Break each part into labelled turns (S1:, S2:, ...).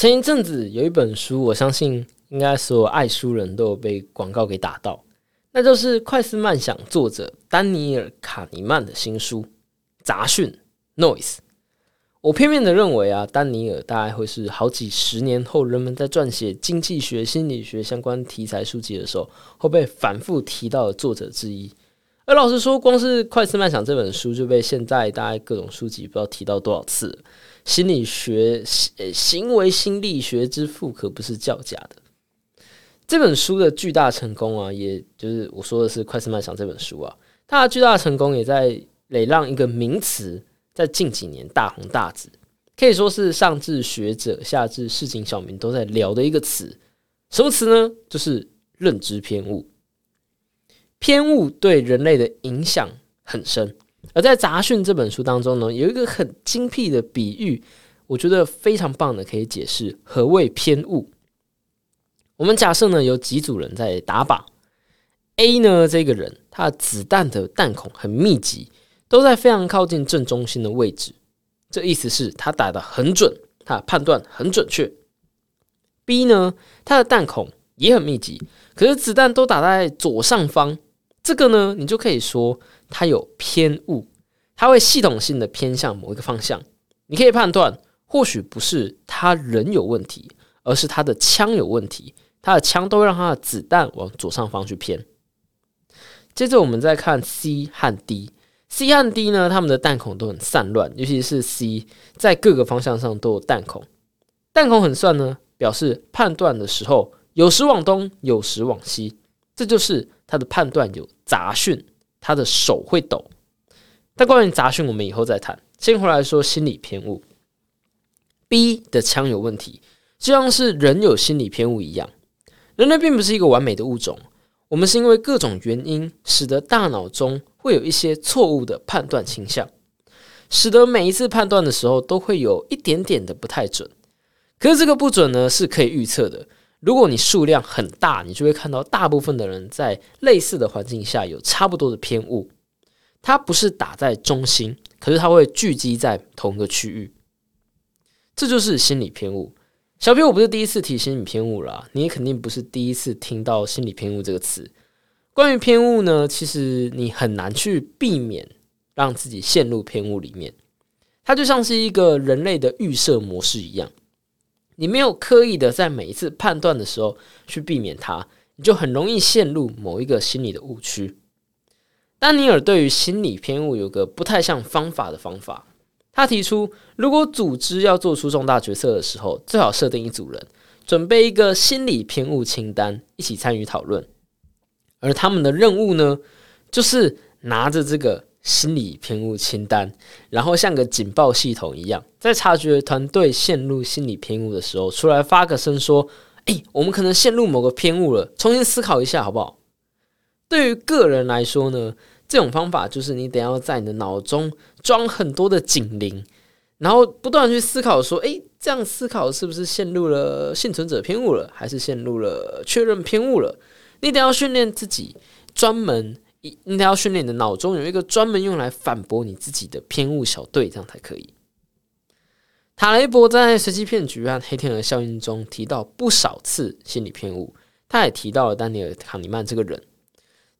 S1: 前一阵子有一本书，我相信应该所有爱书人都有被广告给打到，那就是快思慢想作者丹尼尔·卡尼曼的新书《杂讯》。我片面的认为啊，丹尼尔大概会是好几十年后人们在撰写经济学、心理学相关题材书籍的时候，会被反复提到的作者之一。而老实说，光是《快思慢想》这本书就被现在大概各种书籍不知道提到多少次。心理学，呃，行为心理学之父可不是叫假的。这本书的巨大成功啊，也就是我说的是《快思慢想》这本书啊，它的巨大成功也在累让一个名词在近几年大红大紫，可以说是上至学者，下至市井小民都在聊的一个词。什么词呢？就是认知偏误。偏误对人类的影响很深。而在《杂讯》这本书当中呢，有一个很精辟的比喻，我觉得非常棒的，可以解释何谓偏误。我们假设呢，有几组人在打靶，A 呢这个人他的子弹的弹孔很密集，都在非常靠近正中心的位置，这意思是他打的很准，他判断很准确。B 呢，他的弹孔也很密集，可是子弹都打在左上方，这个呢，你就可以说。它有偏误，它会系统性的偏向某一个方向。你可以判断，或许不是他人有问题，而是他的枪有问题。他的枪都会让他的子弹往左上方去偏。接着我们再看 C 和 D，C 和 D 呢，他们的弹孔都很散乱，尤其是 C 在各个方向上都有弹孔。弹孔很散呢，表示判断的时候有时往东，有时往西，这就是他的判断有杂讯。他的手会抖，但关于杂讯，我们以后再谈。先回来说心理偏误。B 的枪有问题，就像是人有心理偏误一样。人类并不是一个完美的物种，我们是因为各种原因，使得大脑中会有一些错误的判断倾向，使得每一次判断的时候都会有一点点的不太准。可是这个不准呢，是可以预测的。如果你数量很大，你就会看到大部分的人在类似的环境下有差不多的偏误。它不是打在中心，可是它会聚集在同一个区域。这就是心理偏误。小皮，我不是第一次提心理偏误了，你也肯定不是第一次听到心理偏误这个词。关于偏误呢，其实你很难去避免让自己陷入偏误里面。它就像是一个人类的预设模式一样。你没有刻意的在每一次判断的时候去避免它，你就很容易陷入某一个心理的误区。丹尼尔对于心理偏误有个不太像方法的方法，他提出，如果组织要做出重大决策的时候，最好设定一组人，准备一个心理偏误清单，一起参与讨论。而他们的任务呢，就是拿着这个。心理偏误清单，然后像个警报系统一样，在察觉团队陷入心理偏误的时候，出来发个声说：“哎，我们可能陷入某个偏误了，重新思考一下，好不好？”对于个人来说呢，这种方法就是你得要在你的脑中装很多的警铃，然后不断去思考说：“哎，这样思考是不是陷入了幸存者偏误了，还是陷入了确认偏误了？”你得要训练自己专门。应应该要训练你的脑中有一个专门用来反驳你自己的偏误小队，这样才可以。塔雷伯在《随机骗局》和《黑天鹅效应》中提到不少次心理偏误，他也提到了丹尼尔·卡尼曼这个人。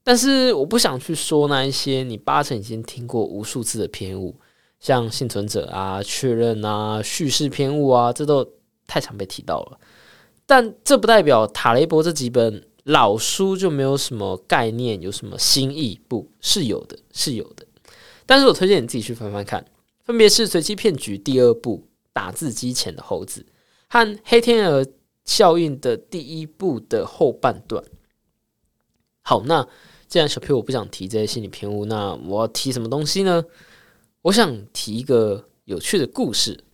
S1: 但是我不想去说那一些你八成已经听过无数次的偏误，像幸存者啊、确认啊、叙事偏误啊，这都太常被提到了。但这不代表塔雷伯这几本。老书就没有什么概念，有什么新意？不是有的，是有的。但是我推荐你自己去翻翻看，分别是《随机骗局》第二部《打字机前的猴子》和《黑天鹅效应》的第一部的后半段。好，那既然小 P 我不想提这些心理偏误，那我要提什么东西呢？我想提一个有趣的故事。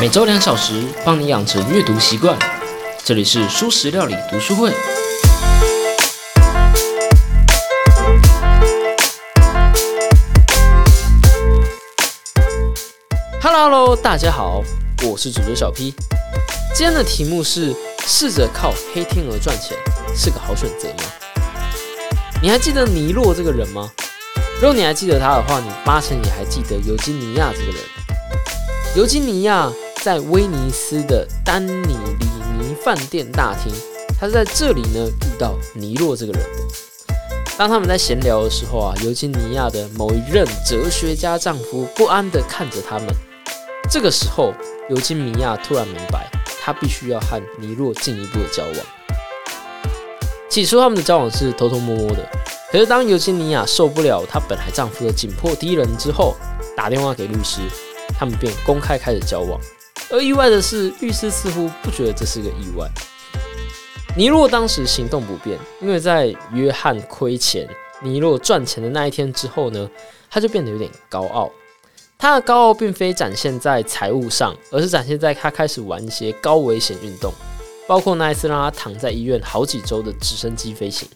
S1: 每周两小时，帮你养成阅读习惯。这里是舒食料理读书会。Hello，大家好，我是主角小 P。今天的题目是：试着靠黑天鹅赚钱是个好选择吗？你还记得尼洛这个人吗？如果你还记得他的话，你八成也还记得尤金尼亚这个人。尤金尼亚在威尼斯的丹尼里尼饭店大厅，他是在这里呢遇到尼洛这个人。当他们在闲聊的时候啊，尤金尼亚的某一任哲学家丈夫不安地看着他们。这个时候，尤金尼亚突然明白，他必须要和尼洛进一步的交往。起初，他们的交往是偷偷摸摸的。可是，当尤金尼亚受不了她本来丈夫的紧迫敌人之后，打电话给律师，他们便公开开始交往。而意外的是，律师似乎不觉得这是个意外。尼洛当时行动不便，因为在约翰亏钱、尼洛赚钱的那一天之后呢，他就变得有点高傲。他的高傲并非展现在财务上，而是展现在他开始玩一些高危险运动，包括那一次让他躺在医院好几周的直升机飞行。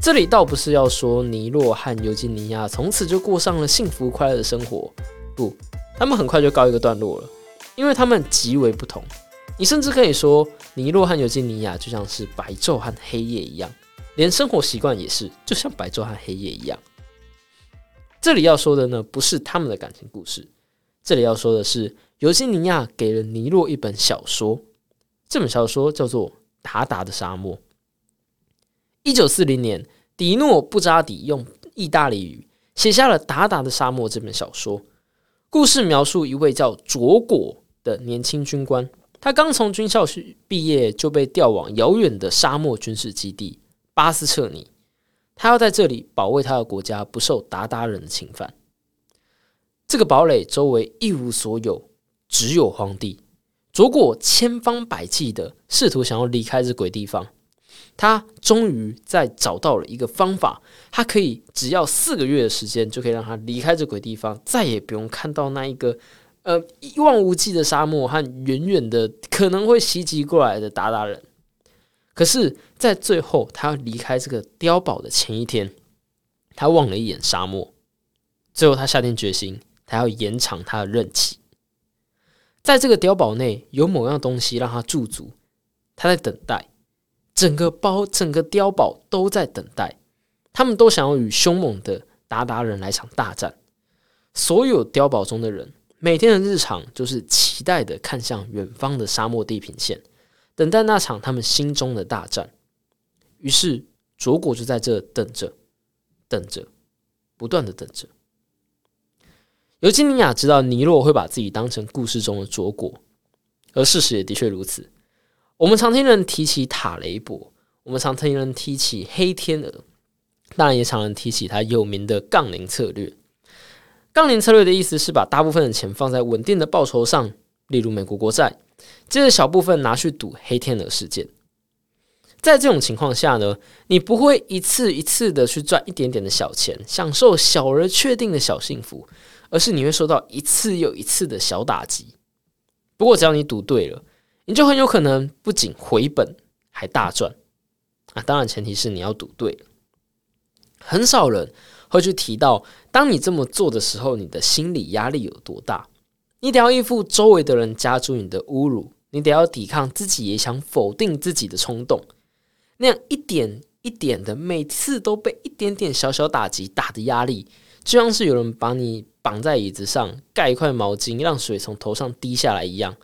S1: 这里倒不是要说尼洛和尤金尼亚从此就过上了幸福快乐的生活，不，他们很快就告一个段落了，因为他们极为不同。你甚至可以说，尼洛和尤金尼亚就像是白昼和黑夜一样，连生活习惯也是，就像白昼和黑夜一样。这里要说的呢，不是他们的感情故事，这里要说的是，尤金尼亚给了尼洛一本小说，这本小说叫做《达达的沙漠》。一九四零年，迪诺布扎迪用意大利语写下了《达达的沙漠》这本小说，故事描述一位叫卓果的年轻军官。他刚从军校毕业，就被调往遥远的沙漠军事基地巴斯彻尼。他要在这里保卫他的国家不受鞑靼人的侵犯。这个堡垒周围一无所有，只有荒地。卓果千方百计的试图想要离开这鬼地方，他终于在找到了一个方法，他可以只要四个月的时间，就可以让他离开这鬼地方，再也不用看到那一个。呃，一望无际的沙漠和远远的可能会袭击过来的鞑靼人，可是，在最后他要离开这个碉堡的前一天，他望了一眼沙漠，最后他下定决心，他要延长他的任期。在这个碉堡内有某样东西让他驻足，他在等待，整个包整个碉堡都在等待，他们都想要与凶猛的鞑靼人来场大战，所有碉堡中的人。每天的日常就是期待的看向远方的沙漠地平线，等待那场他们心中的大战。于是卓果就在这等着，等着，不断的等着。尤金尼亚知道尼洛会把自己当成故事中的卓果，而事实也的确如此。我们常听人提起塔雷伯，我们常听人提起黑天鹅，当然也常人提起他有名的杠铃策略。杠铃策略的意思是把大部分的钱放在稳定的报酬上，例如美国国债，接着小部分拿去赌黑天鹅事件。在这种情况下呢，你不会一次一次的去赚一点点的小钱，享受小而确定的小幸福，而是你会受到一次又一次的小打击。不过只要你赌对了，你就很有可能不仅回本还大赚啊！当然前提是你要赌对了。很少人。会去提到，当你这么做的时候，你的心理压力有多大？你得要应付周围的人加诸你的侮辱，你得要抵抗自己也想否定自己的冲动。那样一点一点的，每次都被一点点小小打击打的压力，就像是有人把你绑在椅子上，盖一块毛巾，让水从头上滴下来一样。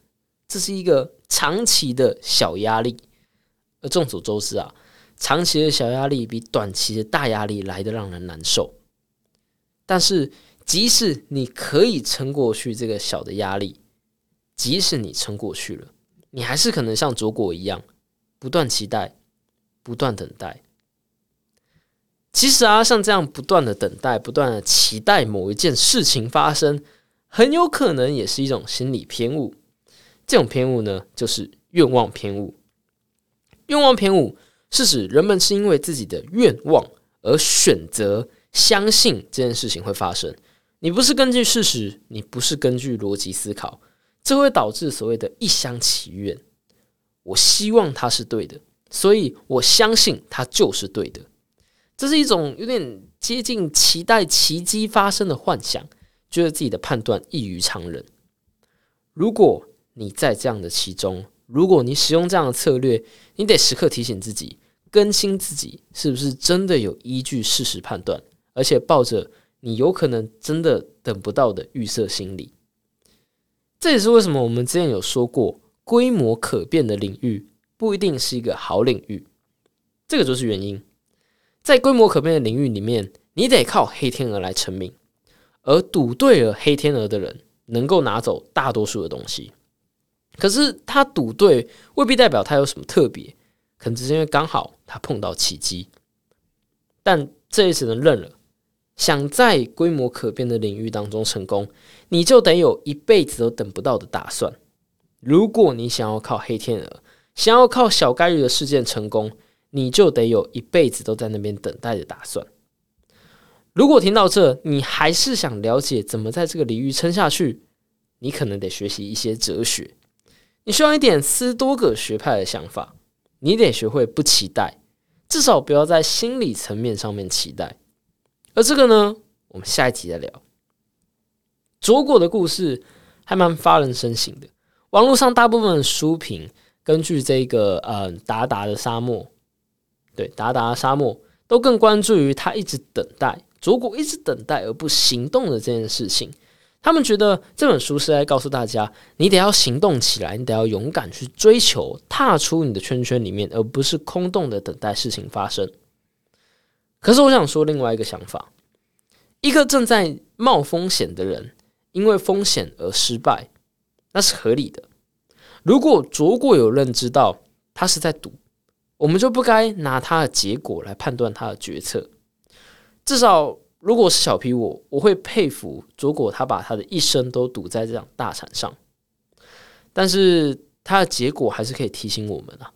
S1: 这是一个长期的小压力。而众所周知啊，长期的小压力比短期的大压力来的让人难受。但是，即使你可以撑过去这个小的压力，即使你撑过去了，你还是可能像卓果一样，不断期待，不断等待。其实啊，像这样不断的等待、不断的期待某一件事情发生，很有可能也是一种心理偏误。这种偏误呢，就是愿望偏误。愿望偏误是指人们是因为自己的愿望而选择。相信这件事情会发生，你不是根据事实，你不是根据逻辑思考，这会导致所谓的一厢情愿。我希望它是对的，所以我相信它就是对的。这是一种有点接近期待奇迹发生的幻想，觉得自己的判断异于常人。如果你在这样的其中，如果你使用这样的策略，你得时刻提醒自己，更新自己是不是真的有依据事实判断。而且抱着你有可能真的等不到的预设心理。这也是为什么我们之前有说过，规模可变的领域不一定是一个好领域。这个就是原因，在规模可变的领域里面，你得靠黑天鹅来成名，而赌对了黑天鹅的人能够拿走大多数的东西。可是他赌对未必代表他有什么特别，可能只是因为刚好他碰到奇迹。但这也只能认了。想在规模可变的领域当中成功，你就得有一辈子都等不到的打算。如果你想要靠黑天鹅，想要靠小概率的事件成功，你就得有一辈子都在那边等待的打算。如果听到这，你还是想了解怎么在这个领域撑下去，你可能得学习一些哲学。你需要一点斯多葛学派的想法，你得学会不期待，至少不要在心理层面上面期待。而这个呢，我们下一集再聊。卓果的故事还蛮发人深省的。网络上大部分书评，根据这个呃达达的沙漠。对，达达沙漠都更关注于他一直等待，卓果一直等待而不行动的这件事情。他们觉得这本书是在告诉大家，你得要行动起来，你得要勇敢去追求，踏出你的圈圈里面，而不是空洞的等待事情发生。可是我想说另外一个想法：一个正在冒风险的人，因为风险而失败，那是合理的。如果卓果有认知到他是在赌。我们就不该拿他的结果来判断他的决策。至少，如果是小 P 我，我会佩服卓果，他把他的一生都赌在这场大产上。但是，他的结果还是可以提醒我们啊：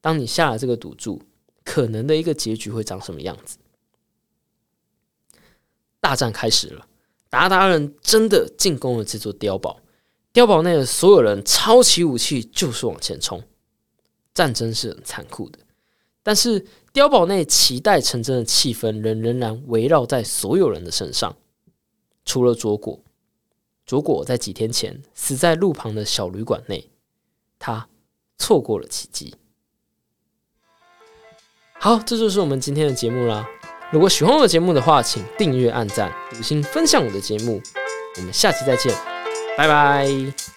S1: 当你下了这个赌注，可能的一个结局会长什么样子？大战开始了，达达人真的进攻了这座碉堡。碉堡内的所有人抄起武器，就是往前冲。战争是很残酷的。但是碉堡内期待成真的气氛仍仍然围绕在所有人的身上，除了卓果。卓果在几天前死在路旁的小旅馆内，他错过了奇迹。好，这就是我们今天的节目啦。如果喜欢我的节目的话，请订阅、按赞、五星、分享我的节目。我们下期再见，拜拜。